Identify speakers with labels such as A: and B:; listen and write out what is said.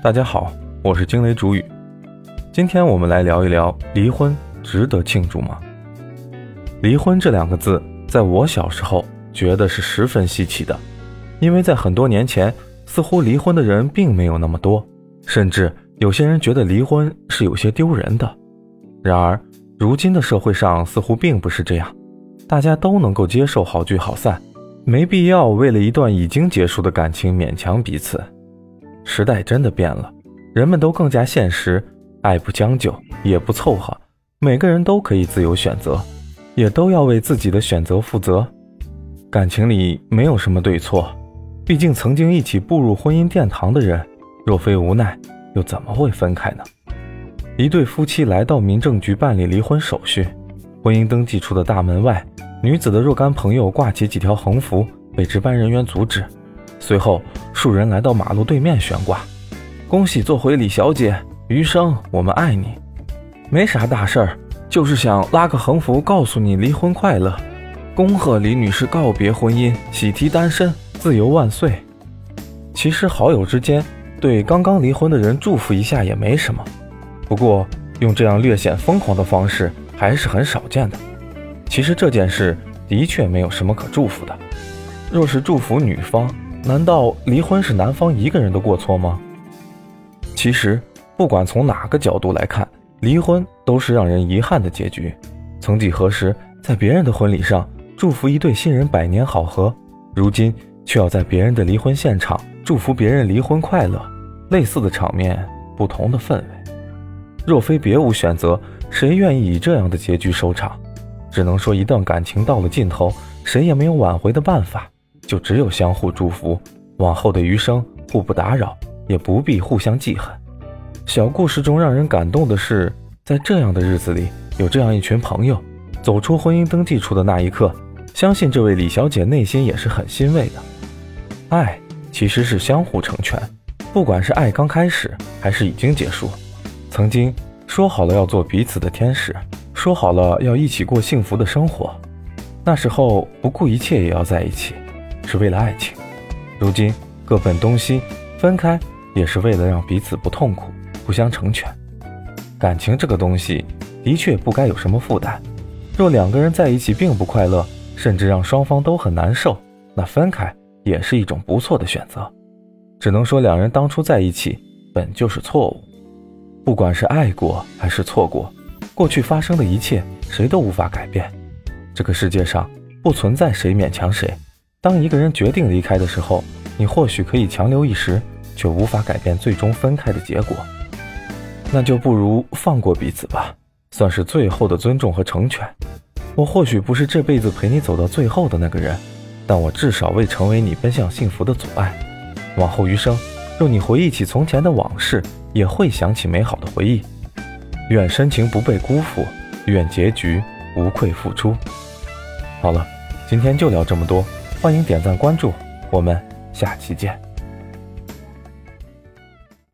A: 大家好，我是惊雷主语。今天我们来聊一聊离婚值得庆祝吗？离婚这两个字，在我小时候觉得是十分稀奇的，因为在很多年前，似乎离婚的人并没有那么多，甚至有些人觉得离婚是有些丢人的。然而，如今的社会上似乎并不是这样，大家都能够接受好聚好散，没必要为了一段已经结束的感情勉强彼此。时代真的变了，人们都更加现实，爱不将就，也不凑合，每个人都可以自由选择，也都要为自己的选择负责。感情里没有什么对错，毕竟曾经一起步入婚姻殿堂的人，若非无奈，又怎么会分开呢？一对夫妻来到民政局办理离婚手续，婚姻登记处的大门外，女子的若干朋友挂起几条横幅，被值班人员阻止。随后，数人来到马路对面悬挂，恭喜做回李小姐，余生我们爱你。没啥大事儿，就是想拉个横幅告诉你离婚快乐，恭贺李女士告别婚姻，喜提单身，自由万岁。其实好友之间对刚刚离婚的人祝福一下也没什么，不过用这样略显疯狂的方式还是很少见的。其实这件事的确没有什么可祝福的，若是祝福女方。难道离婚是男方一个人的过错吗？其实，不管从哪个角度来看，离婚都是让人遗憾的结局。曾几何时，在别人的婚礼上祝福一对新人百年好合，如今却要在别人的离婚现场祝福别人离婚快乐。类似的场面，不同的氛围。若非别无选择，谁愿意以这样的结局收场？只能说，一段感情到了尽头，谁也没有挽回的办法。就只有相互祝福，往后的余生互不打扰，也不必互相记恨。小故事中让人感动的是，在这样的日子里，有这样一群朋友，走出婚姻登记处的那一刻，相信这位李小姐内心也是很欣慰的。爱其实是相互成全，不管是爱刚开始还是已经结束，曾经说好了要做彼此的天使，说好了要一起过幸福的生活，那时候不顾一切也要在一起。是为了爱情，如今各奔东西，分开也是为了让彼此不痛苦，互相成全。感情这个东西的确不该有什么负担。若两个人在一起并不快乐，甚至让双方都很难受，那分开也是一种不错的选择。只能说两人当初在一起本就是错误。不管是爱过还是错过，过去发生的一切谁都无法改变。这个世界上不存在谁勉强谁。当一个人决定离开的时候，你或许可以强留一时，却无法改变最终分开的结果。那就不如放过彼此吧，算是最后的尊重和成全。我或许不是这辈子陪你走到最后的那个人，但我至少未成为你奔向幸福的阻碍。往后余生，若你回忆起从前的往事，也会想起美好的回忆。愿深情不被辜负，愿结局无愧付出。好了，今天就聊这么多。欢迎点赞关注，我们下期见。